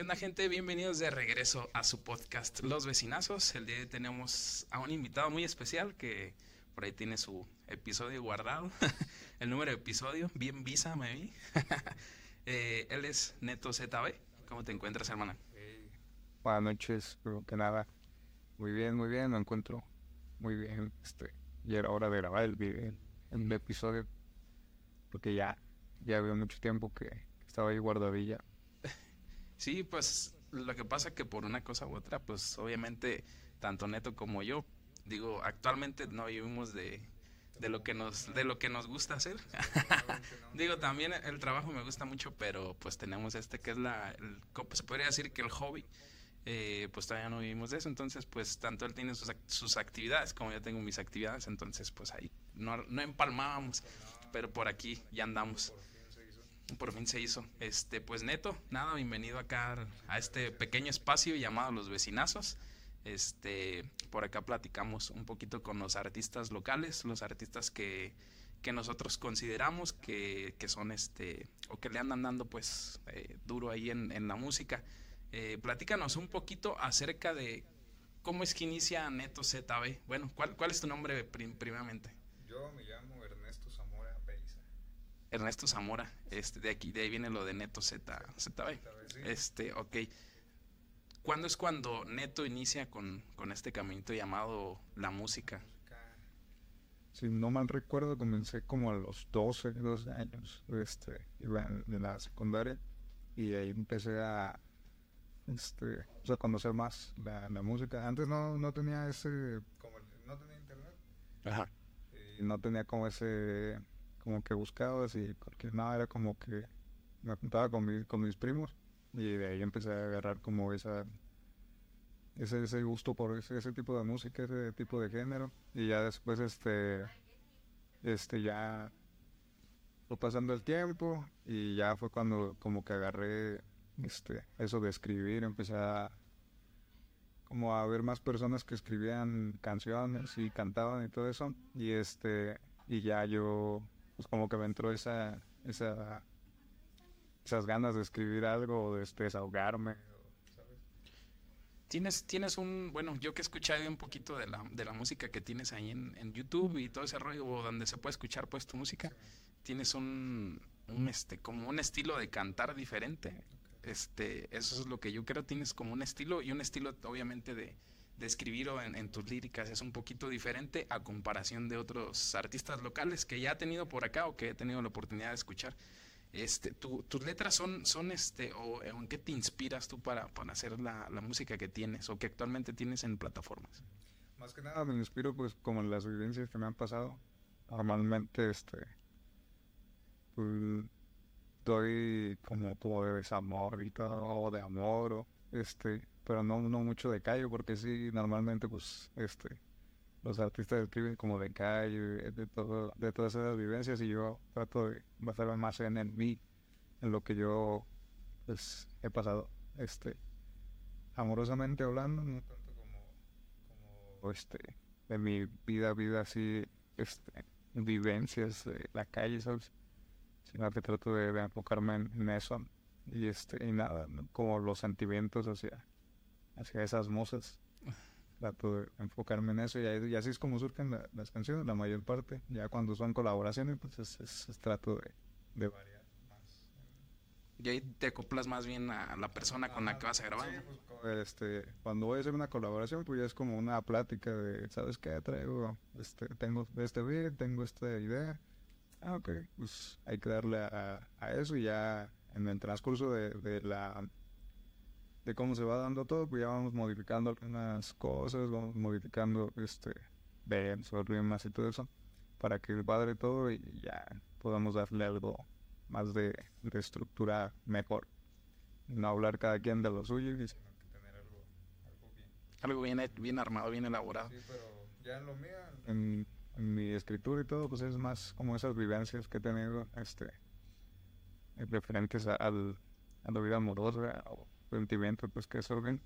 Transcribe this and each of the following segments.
¿Qué onda gente? Bienvenidos de regreso a su podcast Los Vecinazos. El día de hoy tenemos a un invitado muy especial que por ahí tiene su episodio guardado, el número de episodio, bien visa me vi. Eh, él es Neto ZB. ¿Cómo te encuentras, hermana? Buenas noches, primero que nada. Muy bien, muy bien, me encuentro muy bien. Este, ya era hora de grabar el, el episodio, porque ya, ya había mucho tiempo que estaba ahí guardadilla. Sí, pues lo que pasa que por una cosa u otra, pues obviamente tanto Neto como yo, digo, actualmente no vivimos de, de lo que nos de lo que nos gusta hacer. digo, también el trabajo me gusta mucho, pero pues tenemos este que es la el, se podría decir que el hobby. Eh, pues todavía no vivimos de eso, entonces pues tanto él tiene sus, sus actividades como yo tengo mis actividades, entonces pues ahí no, no empalmábamos, pero por aquí ya andamos por fin se hizo. Este, pues Neto, nada, bienvenido acá a este pequeño espacio llamado Los Vecinazos. Este, por acá platicamos un poquito con los artistas locales, los artistas que, que nosotros consideramos que, que, son este, o que le andan dando pues eh, duro ahí en, en la música. Eh, platícanos un poquito acerca de cómo es que inicia Neto ZB. Bueno, ¿cuál, cuál es tu nombre prim primeramente? Yo me llamo Ernesto Zamora, este, de aquí, de ahí viene lo de Neto Z, ZB. Este, ok. ¿Cuándo es cuando Neto inicia con, con este caminito llamado la música? Si no mal recuerdo, comencé como a los 12, 12 años, este, iba en, la secundaria y ahí empecé a, este, o sea, conocer más la, la música. Antes no, no tenía ese, como no tenía internet. Ajá. Y no tenía como ese como que buscabas y porque nada, era como que me juntaba con, con mis primos y de ahí empecé a agarrar como esa ese, ese gusto por ese, ese tipo de música, ese tipo de género. Y ya después este este ya fue pasando el tiempo y ya fue cuando como que agarré este eso de escribir, empecé a como a ver más personas que escribían canciones y cantaban y todo eso. Y este y ya yo pues como que me entró esa, esa, esas ganas de escribir algo o de este, desahogarme. Tienes, tienes un, bueno, yo que he escuchado un poquito de la, de la música que tienes ahí en, en YouTube y todo ese rollo donde se puede escuchar pues tu música, tienes un, un, este, como un estilo de cantar diferente. Este, eso es lo que yo creo, tienes como un estilo y un estilo obviamente de, de escribir en, en, tus líricas es un poquito diferente a comparación de otros artistas locales que ya he tenido por acá o que he tenido la oportunidad de escuchar. Este, tu, tus letras son, son este, o en qué te inspiras tú para, para hacer la, la, música que tienes o que actualmente tienes en plataformas? Más que nada me inspiro pues como en las vivencias que me han pasado. Normalmente este pues, doy como, como de desamor y todo, de amor o este pero no, mucho de calle, porque sí, normalmente, pues, este, los artistas escriben como de calle, de, todo, de todas esas vivencias, y yo trato de basarme más en, en mí, en lo que yo, pues, he pasado, este, amorosamente hablando, no tanto como, como este, de mi vida, vida así, este, vivencias de la calle, ¿sabes? Sino que trato de, enfocarme en, eso, y este, y nada, como los sentimientos hacia hacia esas mozas. Trato de enfocarme en eso y, así es como surgen las canciones, la mayor parte. Ya cuando son colaboraciones, pues es, trato de, variar más. Y ahí te acoplas más bien a la persona con la que vas a grabar. Pues, este, cuando voy a hacer una colaboración, pues ya es como una plática de, ¿sabes qué? Traigo, este, tengo este beat, tengo esta idea. Ah, ok, pues hay que darle a, eso y ya en el transcurso de la de cómo se va dando todo, pues ya vamos modificando algunas cosas, vamos modificando este o rimas y todo eso, para que el padre todo y ya podamos darle algo más de, estructura mejor. No hablar cada quien de lo suyo, sino que tener algo, bien. Algo bien, bien armado, bien elaborado. Sí, pero ya en lo mío, en, mi escritura y todo, pues es más como esas vivencias que he tenido este, referentes a, al, a la vida amorosa o sentimiento pues que bien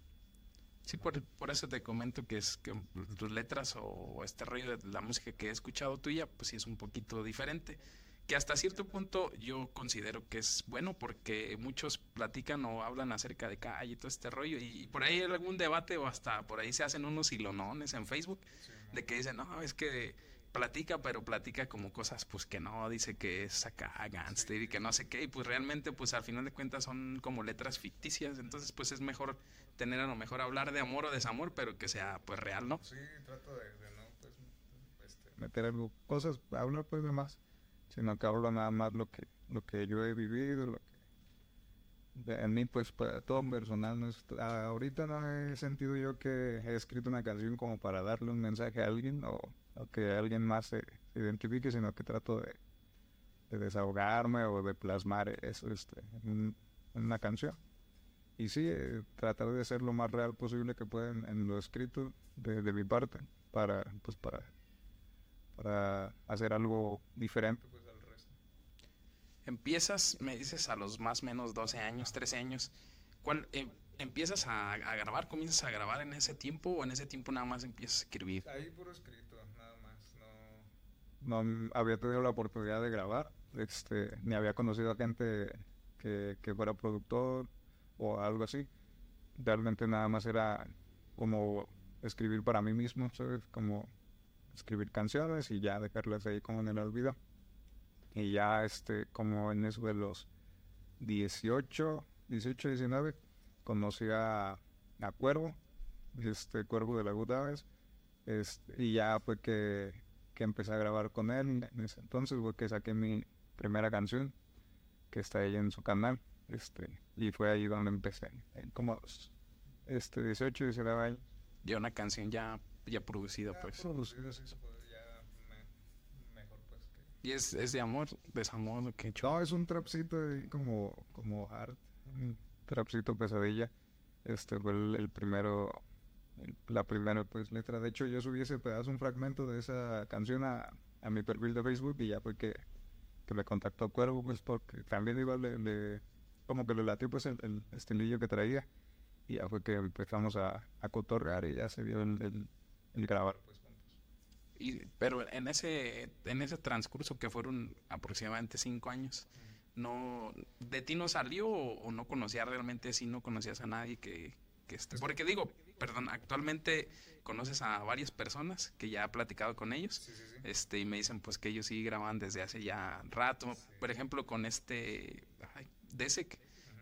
Sí, por, por, eso te comento que es que tus letras o este rollo de la música que he escuchado tuya, pues sí es un poquito diferente. que hasta cierto punto yo considero que es bueno porque muchos platican o hablan acerca de calle y todo este rollo. Y, por ahí hay algún debate o hasta por ahí se hacen unos hilonones en Facebook de que dicen, no, es que platica, pero platica como cosas pues que no, dice que es acá gangster y que no sé qué, y pues realmente pues al final de cuentas son como letras ficticias, entonces pues es mejor tener a lo mejor hablar de amor o desamor, pero que sea pues real, ¿no? Sí, trato de, no pues, este, meter cosas, hablar pues de más sino que hablo nada más lo que lo que yo he vivido, lo que en mí pues para todo personal no ahorita no he sentido yo que he escrito una canción como para darle un mensaje a alguien o, que alguien más se, identifique, sino que trato de, desahogarme o de plasmar eso este, en, una canción. Y sí, eh, tratar de ser lo más real posible que pueda en, lo escrito de, de, mi parte para pues para para hacer algo diferente Empiezas, me dices, a los más o menos 12 años, 13 años. ¿Cuál, em, ¿Empiezas a, grabar? ¿Comienzas a grabar en ese tiempo o en ese tiempo nada más empiezas a escribir? Ahí puro más. No, había tenido la oportunidad de grabar, este, ni había conocido a gente que, que fuera productor o algo así. Realmente nada más era como escribir para mí mismo. Como escribir canciones y ya dejarlas ahí como en el olvido. Y ya, este, como en eso de los 18, 18, 19, conocí a, Cuervo, este Cuervo de la Good este, y ya fue que, que, empecé a grabar con él. En ese entonces fue que saqué mi primera canción, que está ahí en su canal, este, y fue ahí donde empecé, como este, 18, 19 años. Ya una canción ya, ya producida, pues. Producida, sí, ¿Y es, es de amor, desamor lo que he hecho? No, es un trapcito como, como hard, un trapcito pesadilla. Este fue el, primero, la primera pues letra. De hecho, yo subí ese pedazo, un fragmento de esa canción a, a mi perfil de Facebook y ya fue que, que me contactó Cuervo, pues porque también igual le, como que le latió pues el, el, estilillo que traía. Y ya fue que empezamos a, a cotorrear y ya se vio el, el, el grabar pues pero en ese, en ese transcurso que fueron aproximadamente cinco años, no de ti no salió o, no conocías realmente si no conocías a nadie que, que esté. Porque digo, perdón, actualmente conoces a varias personas que ya he platicado con ellos, este, y me dicen pues que ellos sí graban desde hace ya rato. Por ejemplo, con este ay, Desek,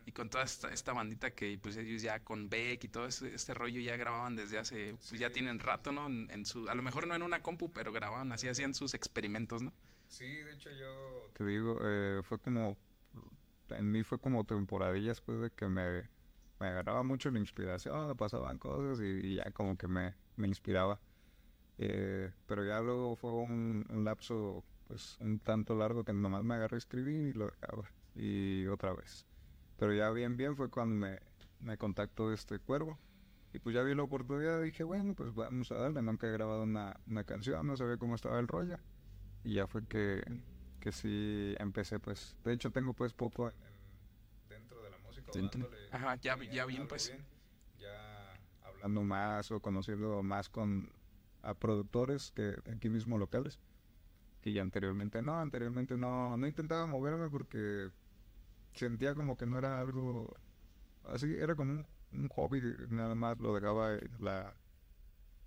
y con toda esta, bandita que pues ellos ya con Beck y todo este, este rollo ya grababan desde hace, pues ya tienen rato, ¿no? En, su, a lo mejor no en una compu, pero grababan así, hacían sus experimentos, ¿no? Sí, de hecho yo te digo, eh, fue como, en mí fue como temporadillas pues de que me, me agarraba mucho la inspiración, pasaban cosas y, ya como que me, me inspiraba. Eh, pero ya luego fue un, un, lapso pues un tanto largo que nomás me agarré a escribir y lo dejaba y otra vez. Pero ya bien, bien fue cuando me, me contactó este cuervo. Y pues ya vi la oportunidad y dije, bueno, pues vamos a darle. Nunca he grabado una, una canción, no sabía cómo estaba el rollo. Y ya fue que, que sí empecé, pues. De hecho, tengo pues poco dentro de la música. Ajá, ya, ya bien, pues. ya hablando más o conociendo más con a productores que aquí mismo locales. Que ya anteriormente no, anteriormente no, no intentaba moverme porque sentía como que no era algo así, era como un, hobby, nada más lo dejaba, la,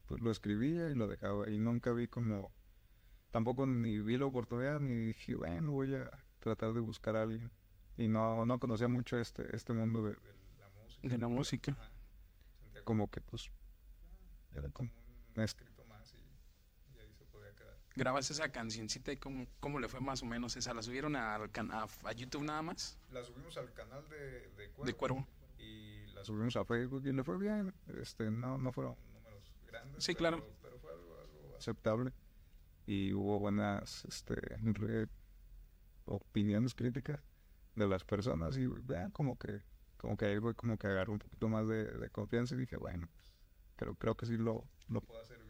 pues lo escribía y lo dejaba y nunca vi como, tampoco ni vi la oportunidad ni dije, bueno, voy a tratar de buscar a alguien y no, no conocía mucho este, este mundo de, la música. De la música. Sentía como que pues era como un escritor grabas esa cancioncita y cómo, cómo le fue más o menos esa. ¿La subieron al a, a, YouTube nada más? La subimos al canal de, de, Cuervo, de Cuervo. Y la subimos a Facebook y le fue bien. Este, no, no fueron números grandes. Sí, claro. Pero fue algo, aceptable. Y hubo buenas este, opiniones críticas de las personas. Y vean, como que, como que ahí fue como que agarró un poquito más de, de confianza y dije, bueno, creo, creo que sí lo, lo puedo hacer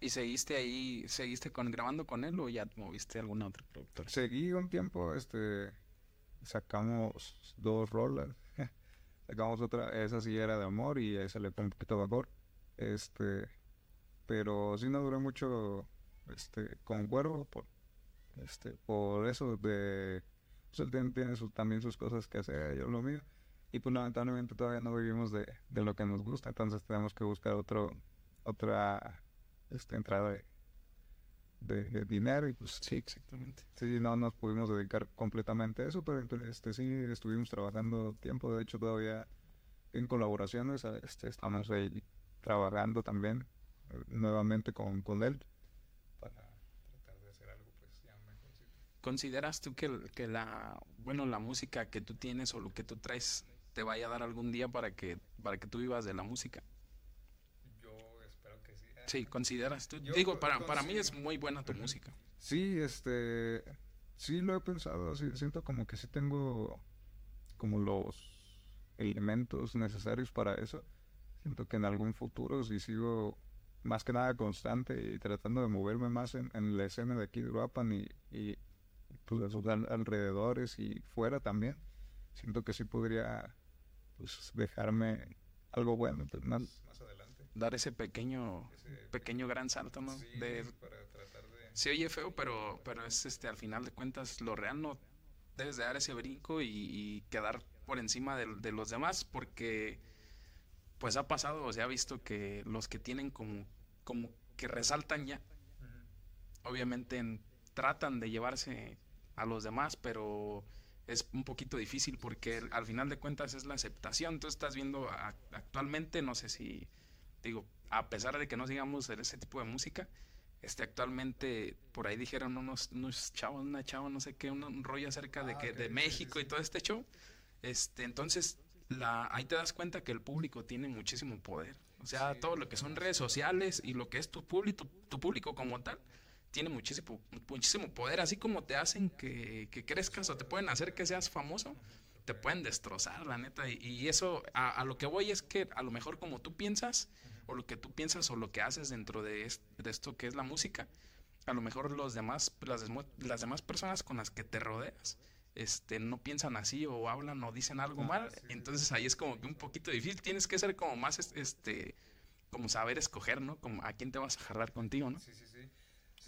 ¿Y seguiste ahí, seguiste con grabando con él o ya moviste a alguna otra productora? Seguí un tiempo, este, sacamos dos rolas, sacamos otra, esa sí era de amor y esa le fue un poquito de amor, este, pero sí no duré mucho, este, con Cuervo, por, este, por eso de, pues él tiene, sus- también sus cosas que hacer, yo lo mío, y pues lamentablemente todavía no vivimos de, de lo que nos gusta, entonces tenemos que buscar otro, otra, este, entrada de, de, de dinero, y pues Sí, exactamente. Sí, no nos pudimos dedicar completamente a eso, pero este, sí estuvimos trabajando tiempo. De hecho, todavía en colaboraciones este, estamos ahí trabajando también eh, nuevamente con, con él para tratar de hacer algo pues ya mejorcito. ¿Consideras tú que, que la, bueno, la música que tú tienes o lo que tú traes te vaya a dar algún día para que, para que tú vivas de la música? Yo espero que sí. Sí, ¿consideras tú? Yo Digo, para, para mí es muy buena tu música. Sí, este, sí lo he pensado, sí, siento como que sí tengo como los elementos necesarios para eso. Siento que en algún futuro si sigo más que nada constante y tratando de moverme más en, en la escena de aquí de Uruapan y, y pues sus al- alrededores y fuera también, siento que sí podría pues dejarme algo bueno pues, más, más adelante. Dar ese pequeño, Ese pequeño gran salto, ¿no? sí, De, para tratar de... se oye feo, pero, pero es este, al final de cuentas, lo real no debes de dar ese brinco y, y quedar por encima de, de los demás, porque pues ha pasado, o se ha visto que los que tienen como, como que resaltan ya, obviamente en- tratan de llevarse a los demás, pero es un poquito difícil porque al final de cuentas es la aceptación. Tú estás viendo a- actualmente, no sé si, digo, a pesar de que no sigamos en ese tipo de música, este actualmente por ahí dijeron unos, unos chavos, una chava, no sé qué, un, un rollo acerca de Ah, que ok, de sí, sí, México y sí. todo este show. Este, entonces, la, ahí te das cuenta que el público tiene muchísimo poder. O sea, Sí, todo lo que son redes sociales y lo que es tu público, tu público como tal, tiene muchísimo, muchísimo poder. Así como te hacen que, que crezcas o te pueden hacer que seas famoso, te pueden destrozar, la neta. Y, y eso, a, a lo que voy es que a lo mejor como tú piensas, o lo que tú piensas o lo que haces dentro de, est- de esto que es la música, a lo mejor los demás, las, las demás personas con las que te rodeas, este, no piensan así o hablan o dicen algo Ah, mal. sí, Entonces ahí es como que un poquito difícil. Tienes que ser como más, es- este, como saber escoger, ¿no? Como a quién te vas a jarrar contigo, ¿no? Sí, sí, sí.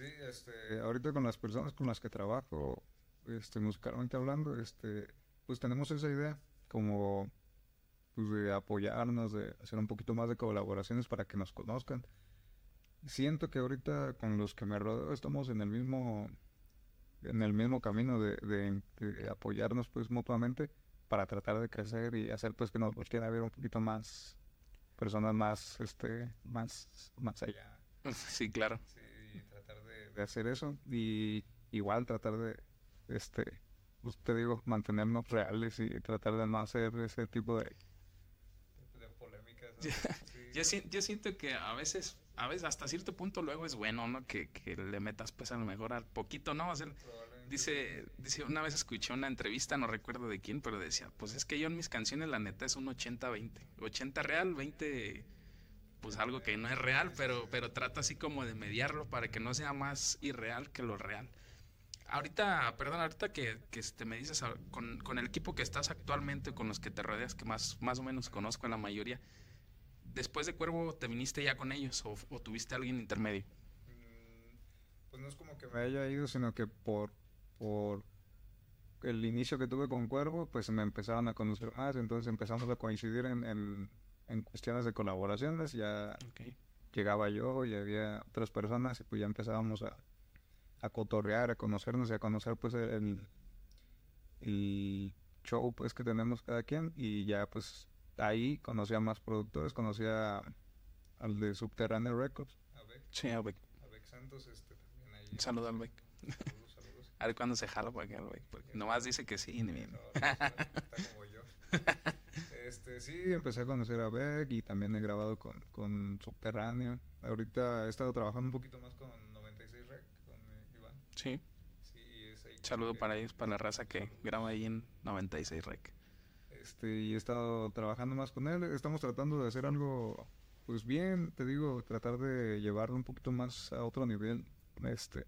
Sí, este, ahorita con las personas con las que trabajo, este, musicalmente hablando, este, pues tenemos esa idea como pues, de apoyarnos, de hacer un poquito más de colaboraciones para que nos conozcan. Siento que ahorita con los que me rodeo estamos en el mismo, en el mismo camino de, de- de apoyarnos pues mutuamente para tratar de crecer y hacer pues que nos volteen a ver un poquito más personas más, este, más, más allá. Sí, claro. Sí, de, de hacer eso y igual tratar de, este, pues te digo, mantenernos reales y tratar de no hacer ese tipo de, de polémicas. ¿no? Ya- Sí, Yo, si- yo siento que a veces, a veces hasta cierto punto luego es bueno, ¿no? Que, que le metas pues a lo mejor al poquito, ¿no? Probablemente dice, dice, una vez escuché una entrevista, no recuerdo de quién, pero decía, pues es que yo en mis canciones la neta es un 80-20. 80 real, 20 pues algo que no es real, pero, pero trata así como de mediarlo para que no sea más irreal que lo real. Ahorita, perdón, ahorita que, que este, me dices ah, con, con el equipo que estás actualmente, con los que te rodeas, que más, más o menos conozco en la mayoría, después de Cuervo, ¿te viniste ya con ellos o, tuviste alguien intermedio? Mm, Pues no es como que me haya ido, sino que por, por el inicio que tuve con Cuervo, pues me empezaron a conocer más, entonces empezamos a coincidir en, en, en cuestiones de colaboraciones, ya llegaba yo y había otras personas y pues ya empezábamos a, a cotorrear, a conocernos y a conocer pues el, el show pues que tenemos cada quien y ya pues ahí conocía más productores, conocía al de Subterráneo Records. A ver, Sí, a Santos este también ahí. Al Albeck. Saludos, saludos. A ver cuándo se jala para acá, Albeck. Porque nomás dice que sí, ni bien. No, no, está, está como yo. Este, sí, empecé a conocer a Beck y también he grabado con, con Subterráneo. Ahorita he estado trabajando un poquito más con 96 Rec, con eh, Iván. Sí. Saludo para ellos, para la raza que graba ahí en 96 Rec. Este, y he estado trabajando más con él. Estamos tratando de hacer algo, pues bien, te digo, tratar de llevarlo un poquito más a otro nivel. Este,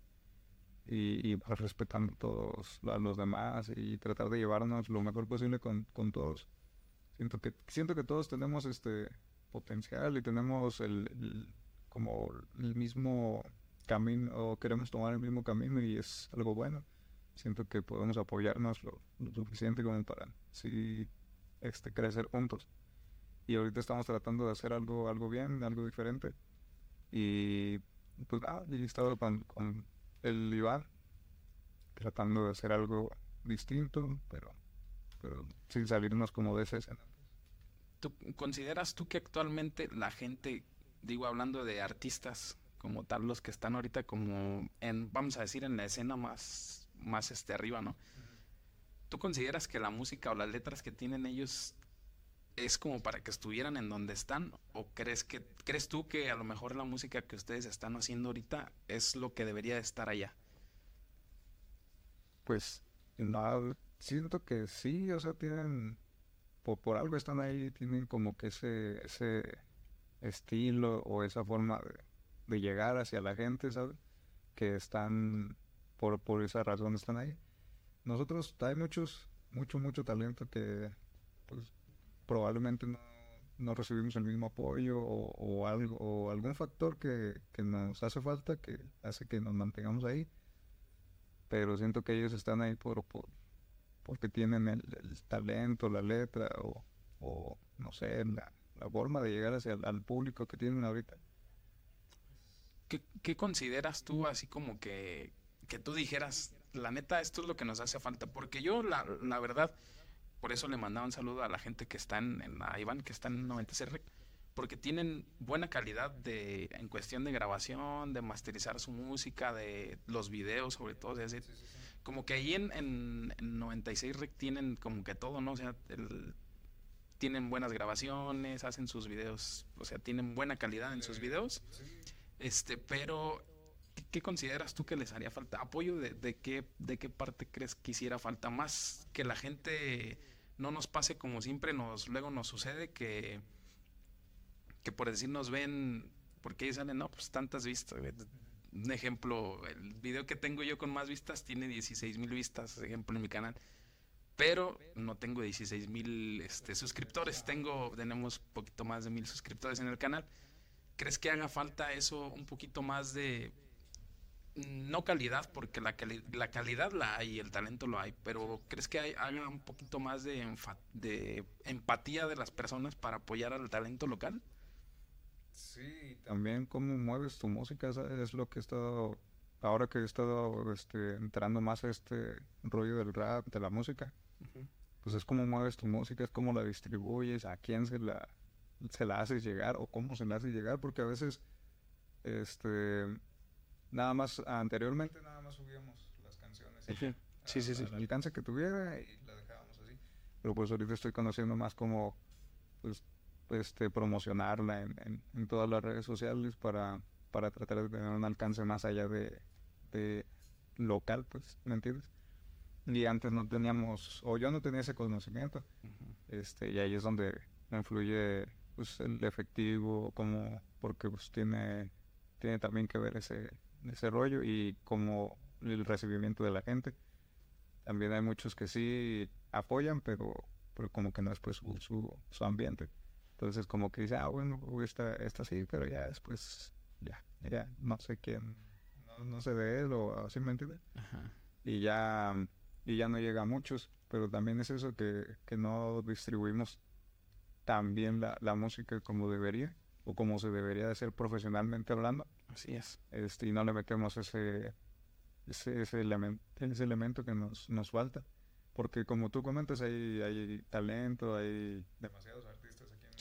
y, y respetando todos a los demás y tratar de llevarnos lo mejor posible con, con todos. Siento que, siento que todos tenemos este potencial y tenemos el, como el mismo camino o queremos tomar el mismo camino y es algo bueno. Siento que podemos apoyarnos lo, suficiente como para sí este, crecer juntos. Y ahorita estamos tratando de hacer algo, algo bien, algo diferente. Y pues ah, y estado con, con el Iván tratando de hacer algo distinto, pero, pero sin salirnos como de esa escena. ¿Tú consideras tú que actualmente la gente, digo hablando de artistas como tal, los que están ahorita como en, vamos a decir, en la escena más, más este arriba, ¿no? ¿Tú consideras que la música o las letras que tienen ellos es como para que estuvieran en donde están? ¿O crees que crees tú que a lo mejor la música que ustedes están haciendo ahorita es lo que debería estar allá? Pues no, siento que sí, o sea, tienen por, algo están ahí, tienen como que ese, ese estilo o esa forma de, llegar hacia la gente, ¿sabes? Que están, por, por esa razón están ahí. Nosotros hay muchos, mucho, mucho talento que pues probablemente no, recibimos el mismo apoyo o, algo, o algún factor que, nos hace falta que hace que nos mantengamos ahí. Pero siento que ellos están ahí por, por porque tienen el, talento, la letra o, no sé, la, forma de llegar hacia el, público que tienen ahorita. ¿Qué, consideras tú así como que, que tú dijeras, la neta, esto es lo que nos hace falta? Porque yo, la, la verdad, por eso le mandaba un saludo a la gente que está en, en Iván, que está en 96 porque tienen buena calidad de en cuestión de grabación, de masterizar su música, de los videos sobre todo, es decir, como que ahí en, en, 96 Rec tienen como que todo, ¿no? O sea, tienen buenas grabaciones, hacen sus videos, o sea, tienen buena calidad en sus videos. Este, pero ¿qué, consideras tú que les haría falta? ¿Apoyo de, de, qué, de qué parte crees que hiciera falta? Más que la gente no nos pase como siempre nos luego nos sucede que que por decir nos ven porque ahí salen no pues tantas vistas un ejemplo, el video que tengo yo con más vistas tiene 16 mil vistas, ejemplo, en mi canal. Pero no tengo 16 mil este, suscriptores, tengo, tenemos poquito más de mil suscriptores en el canal. ¿Crees que haga falta eso, un poquito más de, no calidad, porque la, la calidad la hay, el talento lo hay, pero ¿crees que hay, haga un poquito más de, de empatía de las personas para apoyar al talento local? Sí, también cómo mueves tu música, es lo que he estado, ahora que he estado este, entrando más a este rollo del rap, de la música, pues es cómo mueves tu música, es cómo la distribuyes, a quién se la, se la haces llegar o cómo se la haces llegar, porque a veces, este, nada más, anteriormente nada más subíamos las canciones. Sí, sí, sí, sí. Al alcance que tuviera y la dejábamos así. Pero pues ahorita estoy conociendo más como, pues, este, promocionarla en, en, todas las redes sociales para, para tratar de tener un alcance más allá de, de local, pues, ¿me entiendes? Y antes no teníamos, o yo no tenía ese conocimiento, este, y ahí es donde influye pues, el efectivo, como, porque pues tiene, tiene también que ver ese, ese rollo y como el recibimiento de la gente. También hay muchos que sí apoyan, pero, pero como que no es pues su, su ambiente. Entonces como que dice, ah, bueno, esta, esta sí, pero ya después, ya, ya, no sé quién, no, sé de él o así, ¿me entiendes? Y ya, y ya no llega a muchos, pero también es eso que, que no distribuimos tan bien la, la música como debería o como se debería de ser profesionalmente hablando. Así es. Este, y no le metemos ese, ese, ese, elemento, ese elemento que nos, nos falta. Porque como tú comentas, hay, hay talento, hay demasiados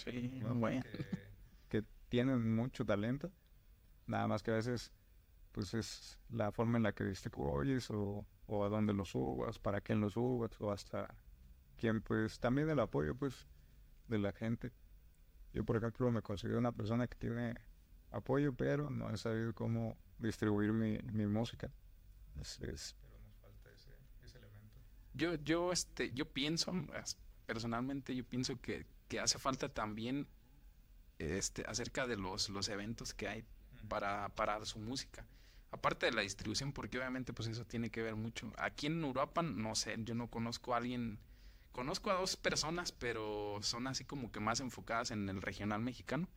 Sí, Que, tienen mucho talento. Nada más que a veces, pues es la forma en la que distribuyes o, o a dónde lo subas, para quién lo subas o hasta quién, pues también el apoyo, pues, de la gente. Yo, por ejemplo, me considero una persona que tiene apoyo, pero no he sabido cómo distribuir mi, mi música. Es, pero nos falta ese, ese elemento. Yo, yo, este, yo pienso, personalmente, yo pienso que que hace falta también este, acerca de los, los eventos que hay para, para su música. Aparte de la distribución, porque obviamente pues eso tiene que ver mucho. Aquí en Uruapan, no sé, yo no conozco a alguien, conozco a dos personas, pero son así como que más enfocadas en el regional mexicano.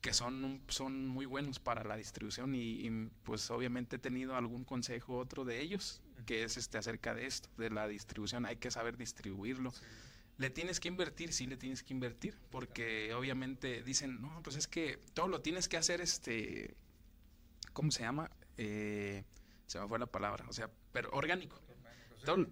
que son, son muy buenos para la distribución y, pues obviamente he tenido algún consejo otro de ellos que es este acerca de esto, de la distribución, hay que saber distribuirlo. Le tienes que invertir, sí le tienes que invertir, porque obviamente dicen, no, pues es que todo lo tienes que hacer, este, ¿cómo se llama? Eh, se me fue la palabra, o sea, pero orgánico.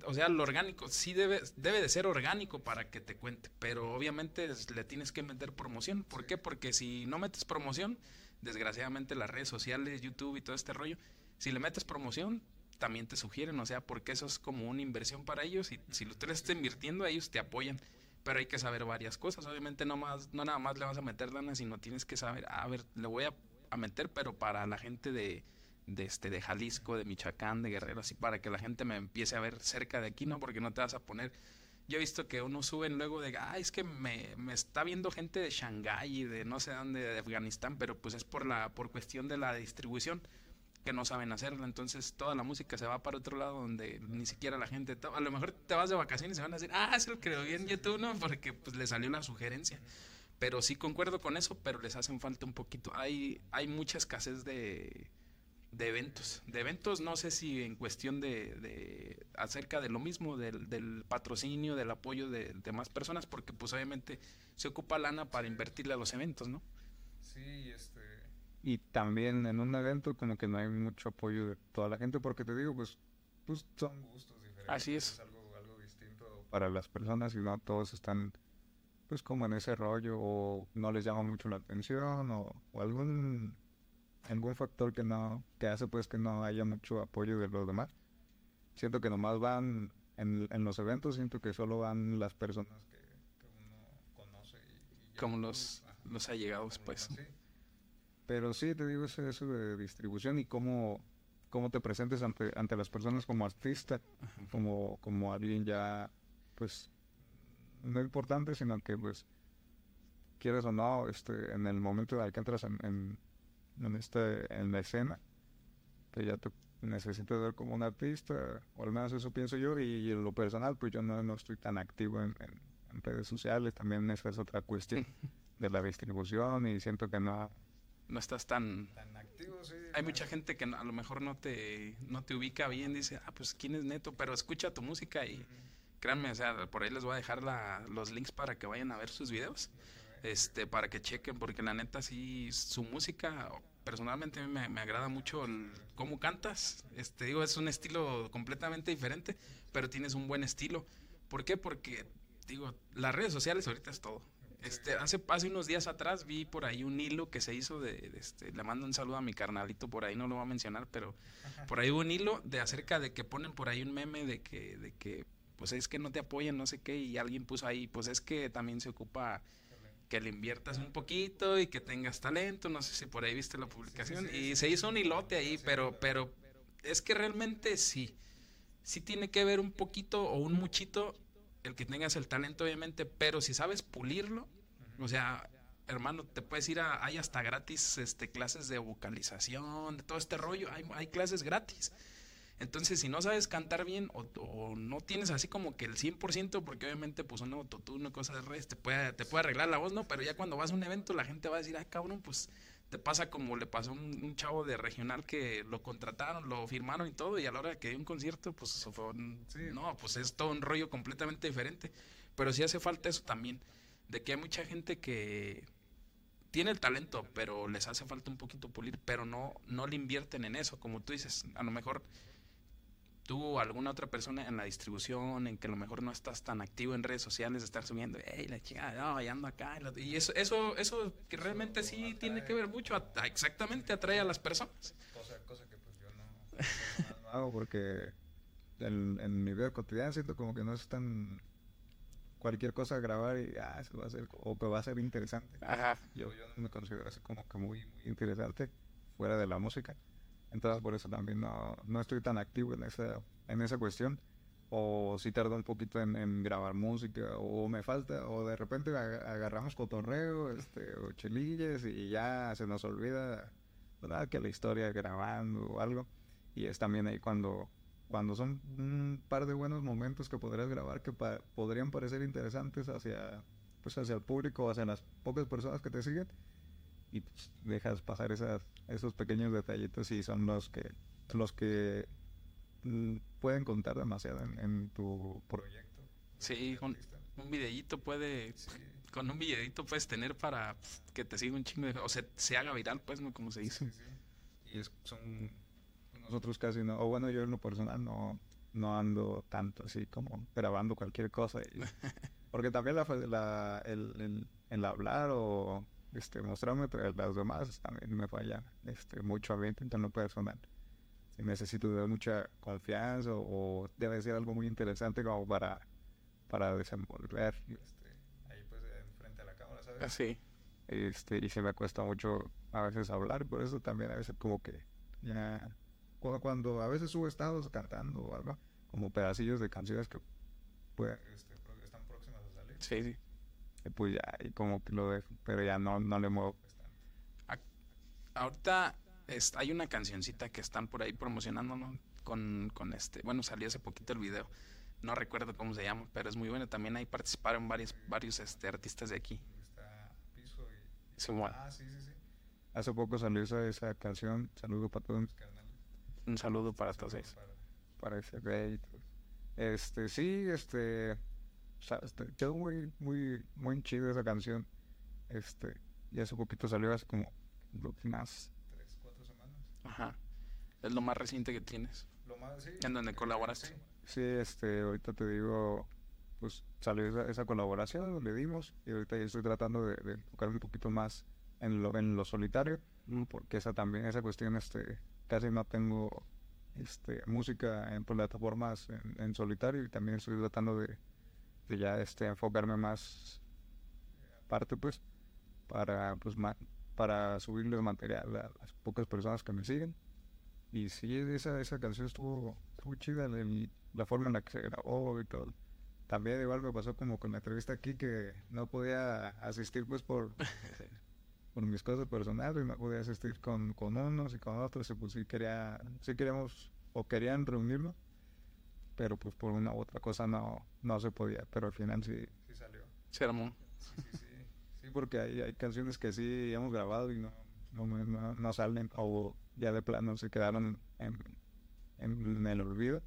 o sea, lo orgánico sí debe, debe de ser orgánico para que te cuente, pero obviamente le tienes que meter promoción. ¿Por qué? Porque si no metes promoción, desgraciadamente las redes sociales, YouTube y todo este rollo, si le metes promoción, también te sugieren, o sea, porque eso es como una inversión para ellos y si lo estás invirtiendo, ellos te apoyan. Pero hay que saber varias cosas, obviamente no, más, no nada más le vas a meter lana, sino tienes que saber, a ver, le voy a, a meter, pero para la gente de, de, este, de Jalisco, de Michoacán, de Guerrero, así para que la gente me empiece a ver cerca de aquí, ¿no? Porque no te vas a poner... Yo he visto que uno suben luego de, ah, es que me, me está viendo gente de Shanghái y de no sé dónde, de Afganistán, pero pues es por la por cuestión de la distribución que no saben hacerlo. Entonces toda la música se va para otro lado donde ni siquiera la gente... A lo mejor te vas de vacaciones y se van a decir, ah, se lo creo bien YouTube, ¿no? Porque pues le salió la sugerencia. Pero sí concuerdo con eso, pero les hacen falta un poquito. Hay, hay mucha escasez de de eventos. De eventos, no sé si en cuestión de, de acerca de lo mismo, del, del patrocinio, del apoyo de, más personas, porque pues obviamente se ocupa lana para invertirle a los eventos, ¿no? Sí, este... Y también en un evento como que no hay mucho apoyo de toda la gente, porque te digo, pues, pues son gustos diferentes. Así es. Es algo, algo distinto para las personas y no todos están pues como en ese rollo o no les llama mucho la atención o, o algún algún factor que no, que hace pues que no haya mucho apoyo de los demás. Siento que nomás van en, en los eventos, siento que solo van las personas que, uno conoce. Y, Como los, los allegados pues. Pero sí, te digo eso, eso de distribución y cómo, cómo te presentes ante, ante las personas como artista, como, como alguien ya, pues, no importante, sino que pues, quieres o no, este, en el momento en que entras en en, este, en la escena, que ya te necesitas ver como un artista, o al menos eso pienso yo, y, en lo personal, pues yo no, no estoy tan activo en, redes sociales, también esa es otra cuestión de la distribución y siento que no... No estás tan... activo, sí. Hay mucha gente que a lo mejor no te, no te ubica bien, dice, ah, pues quién es Neto, pero escucha tu música y créanme, o sea, por ahí les voy a dejar la, los links para que vayan a ver sus videos este para que chequen porque la neta sí su música personalmente a mí me, agrada mucho cómo cantas este digo es un estilo completamente diferente pero tienes un buen estilo. ¿por qué? porque digo las redes sociales ahorita es todo este hace hace unos días atrás vi por ahí un hilo que se hizo de, este le mando un saludo a mi carnalito por ahí no lo voy a mencionar pero por ahí hubo un hilo de acerca de que ponen por ahí un meme de que de que pues es que no te apoyan no sé qué y alguien puso ahí pues es que también se ocupa que le inviertas un poquito y que tengas talento, no sé si por ahí viste la publicación, y se hizo un hilote ahí, pero, pero es que realmente sí, sí tiene que ver un poquito o un muchito el que tengas el talento, obviamente, pero si sabes pulirlo, o sea, hermano, te puedes ir a, hay hasta gratis este, clases de vocalización, de todo este rollo, hay, hay clases gratis. Entonces, si no sabes cantar bien o, no tienes así como que el 100%, porque obviamente pues un autotune, cosas de redes, te puede, te puede arreglar la voz, ¿no? Pero ya cuando vas a un evento la gente va a decir, ah, cabrón, pues te pasa como le pasó a un, chavo de regional que lo contrataron, lo firmaron y todo, y a la hora de que hay un concierto, pues fue, no, pues es todo un rollo completamente diferente. Pero sí hace falta eso también, de que hay mucha gente que tiene el talento, pero les hace falta un poquito pulir, pero no, no le invierten en eso, como tú dices, a lo mejor tú o alguna otra persona en la distribución, en que a lo mejor no estás tan activo en redes sociales, de estar subiendo, hey, la chica, no, ya ando acá. Y eso, eso, eso que realmente sí tiene que ver mucho, exactamente atrae a las personas. Cosa, cosa que pues yo no, hago porque en, en, mi vida cotidiana siento como que no es tan cualquier cosa a grabar y ah, va a ser, o que va a ser interesante. Ajá. Yo, yo no me considero así como que muy, muy interesante fuera de la música. Entonces por eso también no, no estoy tan activo en esa, en esa cuestión. O si tardo un poquito en, grabar música, o me falta, o de repente agarramos cotorreo, este, o chelillas, y ya se nos olvida, ¿verdad? Que la historia grabando o algo. Y es también ahí cuando, cuando son un par de buenos momentos que podrías grabar que podrían parecer interesantes hacia, pues hacia el público, hacia las pocas personas que te siguen y pues, dejas pasar esas, esos pequeños detallitos y son los que los que mm, pueden contar demasiado en, tu proyecto. Sí, con un videíto puede con un videito puedes tener para que te siga un chingo de... O sea, se haga viral, pues, ¿no? Como se dice. Y es, son... Nosotros casi no... O bueno, yo en lo personal no, no ando tanto así como grabando cualquier cosa. porque también la, el, el, hablar o este, mostrarme a los demás también me falla este, mucho a mí intentando personal. Si necesito de mucha confianza o, debe ser algo muy interesante como para, para desenvolver. Así. Este, y se me cuesta mucho a veces hablar, por eso también a veces como que ya cuando, a veces subo estados cantando o algo, como pedacillos de canciones que pues, este, están próximas a salir. Sí, sí. Pues ya, y como que lo dejo, pero ya no, no le muevo. ahorita hay una cancioncita que están por ahí promocionando, ¿no? Con, con este, bueno, salió hace poquito el video. No recuerdo cómo se llama, pero es muy bueno. También ahí participaron varios, varios este, artistas de aquí. Ah, sí, sí, sí. Hace poco salió esa, esa canción, Saludo para todos mis canales. Un saludo para todos ellos. Para, ese rey. Este, sí, este, este, quedó muy, muy, muy chido esa canción. Este, y hace poquito salió hace como más tres, cuatro semanas. Ajá. Es lo más reciente que tienes. Lo más, sí. En donde colaboraste. Sí, este, ahorita te digo, pues salió esa, esa colaboración, le dimos, y ahorita ya estoy tratando de, de tocar un poquito más en lo, en lo solitario, porque esa también, esa cuestión, este, casi no tengo este, música en plataformas en, en solitario y también estoy tratando de, de ya este, enfocarme más aparte pues para pues para subirles material a las pocas personas que me siguen. Y sí esa, esa canción estuvo, muy chida la forma en la que se grabó y todo. También igual me pasó como con la entrevista aquí que no podía asistir pues por, por mis cosas personales, no podía asistir con, con unos y con otros, y pues sí quería, sí queríamos o querían reunirnos, pero pues por una u otra cosa no, no se podía, pero al final sí, sí salió. Se armó. Sí, sí, sí, porque hay, hay canciones que sí hemos grabado y no, no, no, salen o ya de plano se quedaron en, en el olvido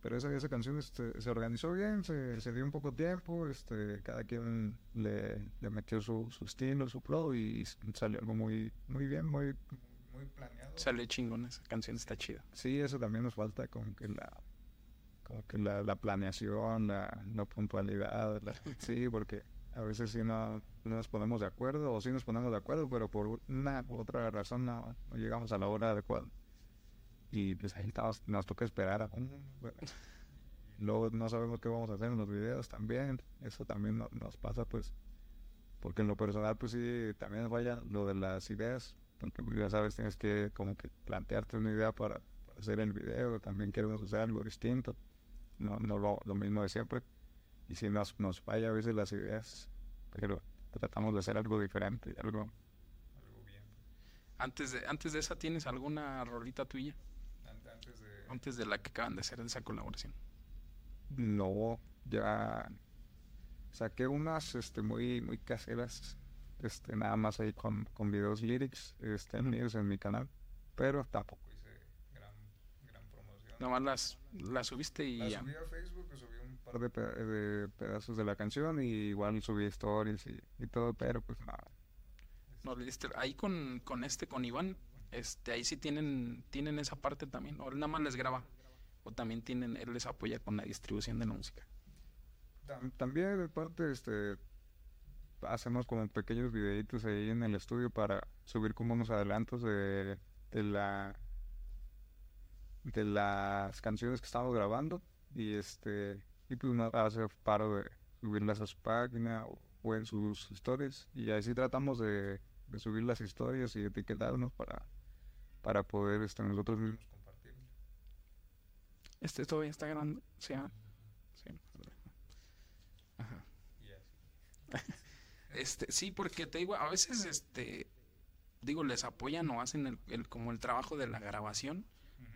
pero esa, esa canción este, se organizó bien, se, se, dio un poco tiempo, este, cada quien le, le metió su, su, estilo, su flow y salió algo muy, muy bien, muy, muy planeado. Sale chingón, esa canción está chida. Sí, eso también nos falta, como que la, como que la, la planeación, la, puntualidad, sí, porque a veces sí no, no, nos ponemos de acuerdo o sí nos ponemos de acuerdo, pero por una u otra razón no, llegamos a la hora adecuada. Y pues ahí estamos, nos toca esperar a luego no sabemos qué vamos a hacer en los videos también eso también nos pasa pues porque en lo personal pues sí también vaya lo de las ideas porque pues, ya sabes tienes que como que plantearte una idea para, hacer el video también queremos hacer algo distinto no, no lo, lo mismo de siempre. Y si nos, nos falla a veces las ideas pero tratamos de hacer algo diferente algo, algo bien. Antes de antes de esa tienes alguna rolita tuya antes de la que acaban de hacer esa colaboración? No, ya saqué unas este muy muy caseras este nada más ahí con, con videos lyrics este en mi canal pero tampoco hice gran, gran promoción nomás las, las subiste y ya. subí a Facebook subí un par de, de, pedazos de la canción y igual subí stories y, y todo pero pues nada no ahí con, con este con Iván este, ahí sí tienen, tienen esa parte también, o él nada más les graba, o también tienen, él les apoya con la distribución de la música. También de parte, este, hacemos como pequeños videitos ahí en el estudio para subir como unos adelantos de, de la de las canciones que estamos grabando y este y pues uno hace paro de subirlas a su página o, en sus stories y así tratamos de, de subir las historias y etiquetarnos para para poder este, nosotros mismos compartir. Este todavía está grande, sí. Ah, sí. Ajá. este, sí, porque te digo, a veces este digo, les apoyan o hacen el, el como el trabajo de la grabación,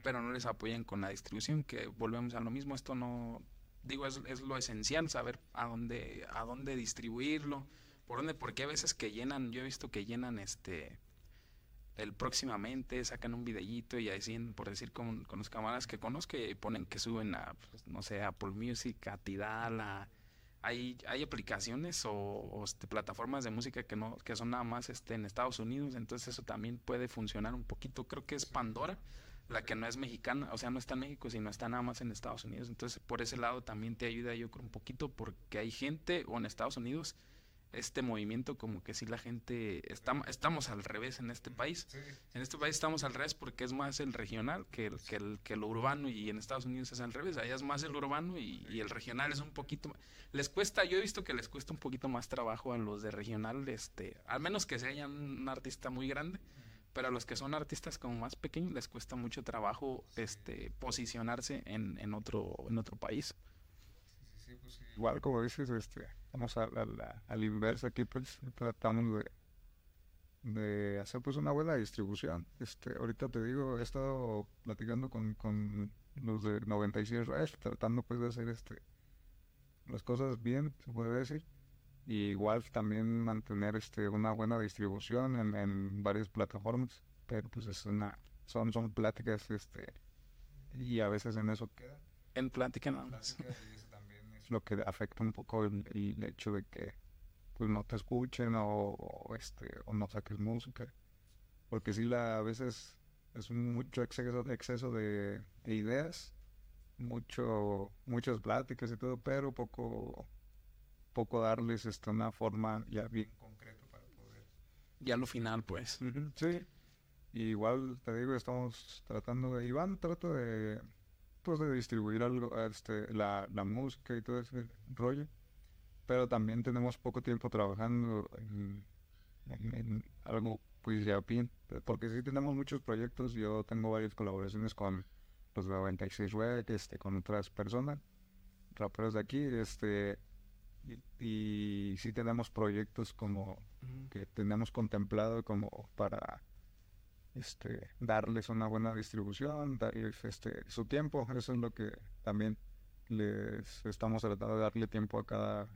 pero no les apoyan con la distribución, que volvemos a lo mismo, esto no digo es, es lo esencial saber a dónde a dónde distribuirlo por dónde, porque a veces que llenan, yo he visto que llenan este el próximamente, sacan un videíto y así, por decir, con, con los camaradas que conozco y ponen que suben a, pues, no sé, Apple Music, a Tidal, hay, hay aplicaciones o, este, plataformas de música que no que son nada más este, en Estados Unidos, entonces eso también puede funcionar un poquito. Creo que es Pandora, la que no es mexicana, o sea, no está en México, sino está nada más en Estados Unidos. Entonces, por ese lado también te ayuda yo creo un poquito porque hay gente o en Estados Unidos este movimiento como que si la gente está, estamos al revés en este país. En este país estamos al revés porque es más el regional que el, que el, que lo urbano y en Estados Unidos es al revés. Allá es más el urbano y, el regional es un poquito les cuesta, yo he visto que les cuesta un poquito más trabajo a los de regional, este, al menos que sean un artista muy grande, pero a los que son artistas como más pequeños les cuesta mucho trabajo este posicionarse en, en otro en otro país. Pues igual como dices, este Vamos a, la, al inverso aquí, pues tratamos de, de hacer pues una buena distribución. Este, ahorita te digo, he estado platicando con, con los de 96 Rush, tratando pues de hacer este las cosas bien, se puede decir. Y igual también mantener este una buena distribución en, en varias plataformas. Pero pues es una, son, son pláticas este y a veces en eso queda. En plática nada más lo que afecta un poco el, hecho de que pues no te escuchen o, este o no saques música porque sí la a veces es mucho exceso de exceso de, ideas mucho muchas pláticas y todo pero poco poco darles este, una forma ya bien concreta para poder ya lo final pues. Sí. Igual te digo estamos tratando de Iván trata de de distribuir algo, este, la, la música y todo ese rollo, pero también tenemos poco tiempo trabajando en, algo pues ya bien, porque sí tenemos muchos proyectos, yo tengo varias colaboraciones con los 96 Web, este, con otras personas, raperos de aquí, este, y, y sí tenemos proyectos como que tenemos contemplado como para este, darles una buena distribución, darles este, su tiempo. Eso es lo que también les estamos tratando de darle tiempo a cada,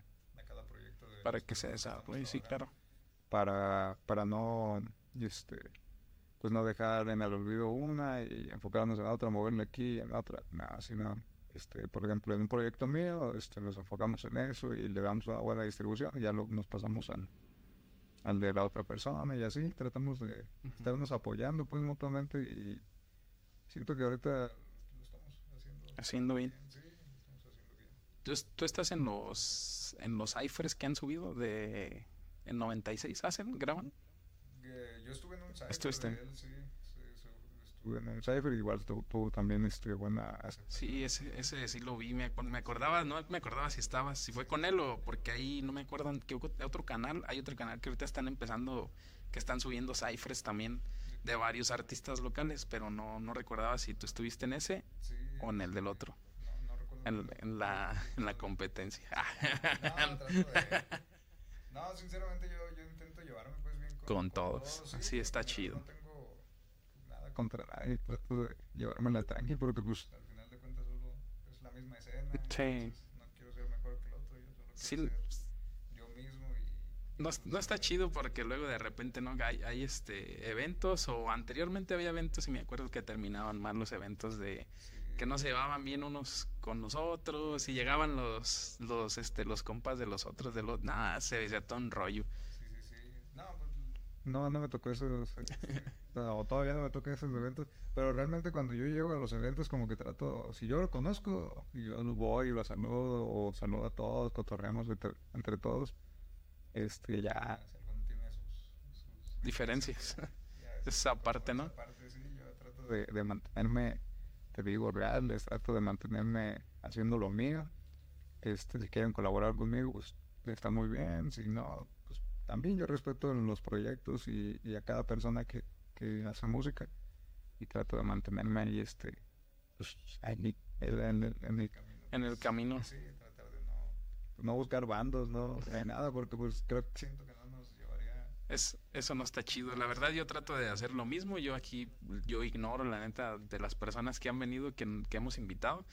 proyecto. para que se desarrolle, sí, claro. Para, para no, este, pues no dejar en el olvido una y enfocarnos en otra, moverle aquí y en otra, nada, sino, este, por ejemplo, en un proyecto mío, este, nos enfocamos en eso y le damos una buena distribución y ya lo, nos pasamos al al de la otra persona y así tratamos de estarnos apoyando pues mutuamente y siento que ahorita lo estamos haciendo, bien. Sí, estamos haciendo bien. ¿Tú, ¿Tú, estás en los en los ciphers que han subido de en 96 hacen graban yo estuve en un cipher de él, sí en el Cypher, igual tuvo también este, buena... Sí, ese, ese sí lo vi, me, me, acordaba, no me acordaba si estaba, si fue con él o porque ahí no me acuerdan que otro canal, hay otro canal que ahorita están empezando, que están subiendo Cyphers también de varios artistas locales, pero no, no recordaba si tú estuviste en ese o en el del otro. en, en, la, en la competencia. No, sinceramente yo, yo intento llevarme pues bien con, con, todos. sí, está chido contra nadie, trato de llevármela tranqui porque pues al final de cuentas solo es la misma escena. Sí. no quiero ser mejor que el otro, yo solo sí. quiero ser yo mismo y... No, no, está chido porque luego de repente no hay, hay, este eventos o anteriormente había eventos y me acuerdo que terminaban mal los eventos de que no se llevaban bien unos con nosotros y llegaban los los este los compas de los otros de los nada se todo un rollo sí sí sí no pues, no no me tocó eso o todavía no me toca esos eventos, pero realmente cuando yo llego a los eventos como que trato, si yo lo conozco, yo voy y lo saludo o saludo a todos, cotorreamos entre, todos, este ya... Diferencias. Esa parte, ¿no? sí, yo trato de, de, mantenerme, te digo, real, les trato de mantenerme haciendo lo mío. Este, si quieren colaborar conmigo, pues está muy bien, si no, también yo respeto los proyectos y a cada persona que, que hace música y trato de mantenerme ahí este pues ahí, en, el, en, el, camino. En el camino. Sí tratar de no, no buscar bandos no de nada porque pues creo que siento que no nos llevaría. Es, eso no está chido. La verdad yo trato de hacer lo mismo. Yo aquí yo ignoro la neta de las personas que han venido que, que hemos invitado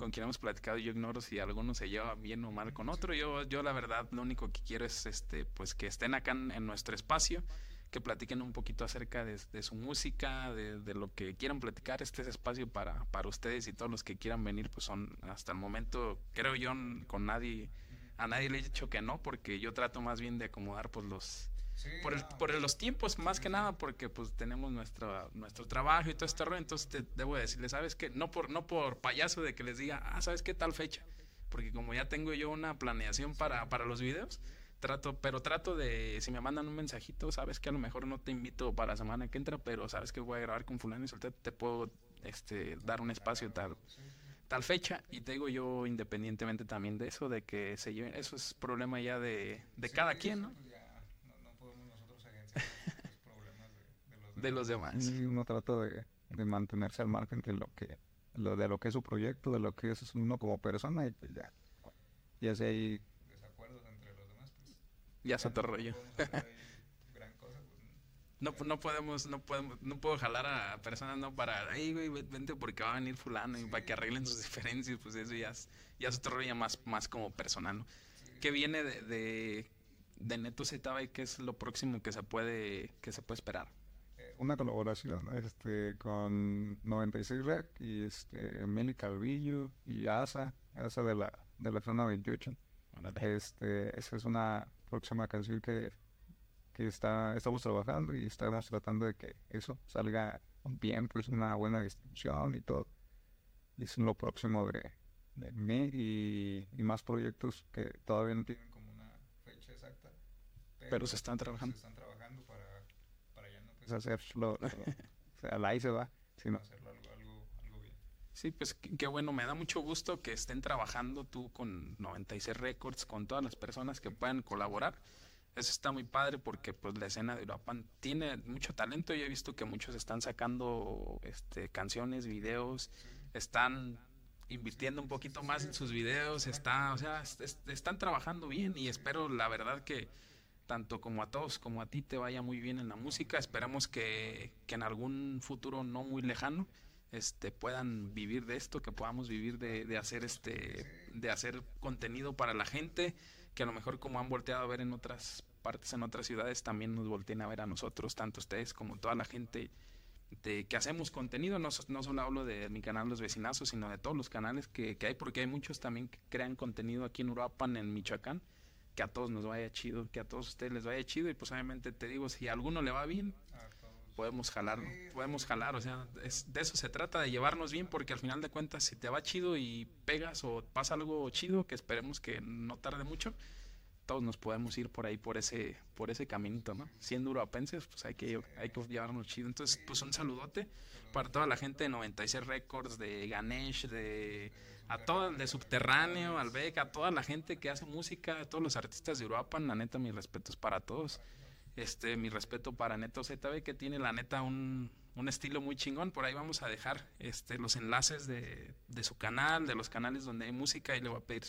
con quien hemos platicado, yo ignoro si alguno se lleva bien o mal con otro. Yo, yo la verdad, lo único que quiero es este, pues que estén acá en, nuestro espacio, que platiquen un poquito acerca de, su música, de, lo que quieran platicar. Este es espacio para, para ustedes y todos los que quieran venir, pues son hasta el momento, creo yo, con nadie, a nadie le he dicho que no, porque yo trato más bien de acomodar pues los por, el, por los tiempos, más que nada, porque pues tenemos nuestro, nuestro trabajo y todo este rollo, entonces te debo decirle, ¿sabes qué? No por, no por payaso de que les diga, ah, ¿sabes qué tal fecha? Porque como ya tengo yo una planeación para, para los videos, trato, pero trato de, si me mandan un mensajito, sabes que a lo mejor no te invito para la semana que entra, pero sabes que voy a grabar con fulano y soltero, te puedo este, dar un espacio tal tal fecha. Y te digo yo independientemente también de eso de que se lleven eso es problema ya de, de cada quien ¿no? De los demás. Y uno trata de, mantenerse al margen de lo que lo de lo que es su proyecto, de lo que es uno como persona y pues ya. Ya si hay desacuerdos entre los demás, pues ya se te rollo. no, no podemos, no podemos, no puedo jalar a personas no para, ay güey, vente porque va a venir fulano y para que arreglen sus diferencias, pues eso ya es, ya es otro rollo más, más como personal, ¿no? Que viene de, de, de Neto y ¿qué es lo próximo que se puede, que se puede esperar? Una colaboración este, con 96 Rec y este, Meli Calvillo y Asa, Asa de la, de la zona 28. Este, esa es una próxima canción que, que está, estamos trabajando y estamos tratando de que eso salga bien, pues una buena distribución y todo. Y es lo próximo de, de mí y, y, más proyectos que todavía no tienen como una fecha exacta. Pero, se están trabajando hacerlo, o sea, ahí se va, sino hacerlo algo, bien. Sí, pues qué bueno, me da mucho gusto que estén trabajando tú con 96 Records, con todas las personas que puedan colaborar. Eso está muy padre porque pues la escena de Uruapan tiene mucho talento. Yo he visto que muchos están sacando este, canciones, videos, están invirtiendo un poquito más en sus videos, está, o sea, están trabajando bien y espero la verdad que tanto como a todos como a ti te vaya muy bien en la música. Esperamos que, en algún futuro no muy lejano este puedan vivir de esto, que podamos vivir de, hacer este de hacer contenido para la gente, que a lo mejor como han volteado a ver en otras partes, en otras ciudades, también nos volteen a ver a nosotros, tanto ustedes como toda la gente de que hacemos contenido, no, no solo hablo de mi canal Los Vecinazos, sino de todos los canales que, que hay, porque hay muchos también que crean contenido aquí en Uruapan, en Michoacán, que a todos nos vaya chido, que a todos ustedes les vaya chido y pues obviamente te digo, si a alguno le va bien, podemos jalar, podemos jalar, o sea, de eso se trata, de llevarnos bien porque al final de cuentas si te va chido y pegas o pasa algo chido, que esperemos que no tarde mucho, todos nos podemos ir por ahí por ese por ese caminito, ¿no? Siendo uruapenses, pues hay que hay que llevarnos chido. Entonces, pues un saludote para toda la gente de 96 Records, de Ganesh, de a todo de Subterráneo, al Beck, a toda la gente que hace música, a todos los artistas de Uruapan, la neta, mis respetos para todos. Este, mi respeto para Neto ZB, que tiene la neta un, un estilo muy chingón. Por ahí vamos a dejar este, los enlaces de, de, su canal, de los canales donde hay música, y le voy a pedir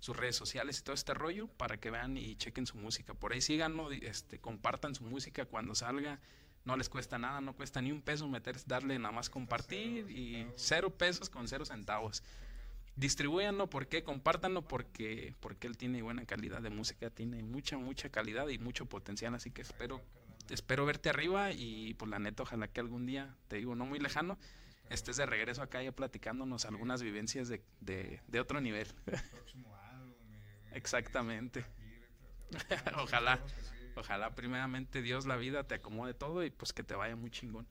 sus redes sociales y todo este rollo para que vean y chequen su música. Por ahí síganlo, este, compartan su música cuando salga no les cuesta nada, no cuesta ni un peso meterse, darle nada más compartir y cero pesos con cero centavos distribuyanlo, ¿por qué? Compártanlo porque, porque él tiene buena calidad de música, tiene mucha, mucha calidad y mucho potencial, así que espero, espero verte arriba y pues la neta, ojalá que algún día, te digo, no muy lejano, estés de regreso acá ya platicándonos algunas vivencias de, de, otro nivel. Exactamente. ojalá, ojalá primeramente Dios la vida te acomode todo y pues que te vaya muy chingón.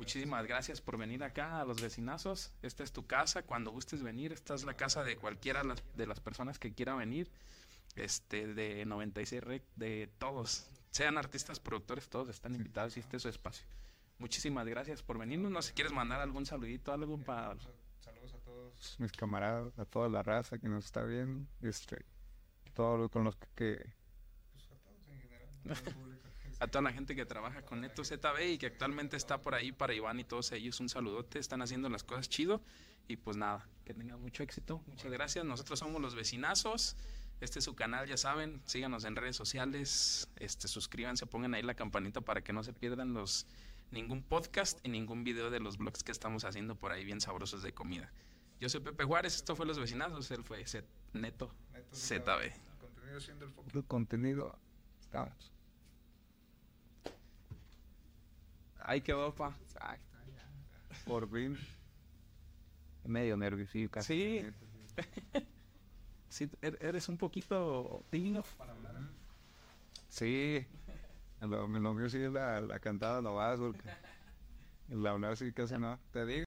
Muchísimas gracias por venir acá a los vecinazos. Esta es tu casa. Cuando gustes venir, esta es la casa de cualquiera de las personas que quiera venir. Este, de 96 Rec, de todos. Sean artistas, productores, todos están invitados y este es su espacio. Muchísimas gracias por venirnos. No sé si quieres mandar algún saludito, algo para. Saludos a todos mis camaradas, a toda la raza que nos está viendo. Este, todos con los que. Pues a general. toda la gente que trabaja con Neto ZB y que actualmente está por ahí para Iván y todos ellos. Un saludote, están haciendo las cosas chido y pues nada, que tengan mucho éxito. Muchas gracias. Nosotros somos los vecinazos. Este es su canal, ya saben, síganos en redes sociales, este suscríbanse, pongan ahí la campanita para que no se pierdan los ningún podcast y ningún video de los blogs que estamos haciendo por ahí bien sabrosos de comida. Yo soy Pepe Juárez, esto fue Los Vecinazos, él fue Z- Neto, ZB. Contenido siendo el foco. Contenido. Estamos. Ahí quedó, pa. Por fin. Medio nerviosillo casi. Sí. Sí, er- eres un poquito tímido. Sí. Lo, lo mío sí es la, la cantada nomás, porque la hablar sí casi no. Te digo.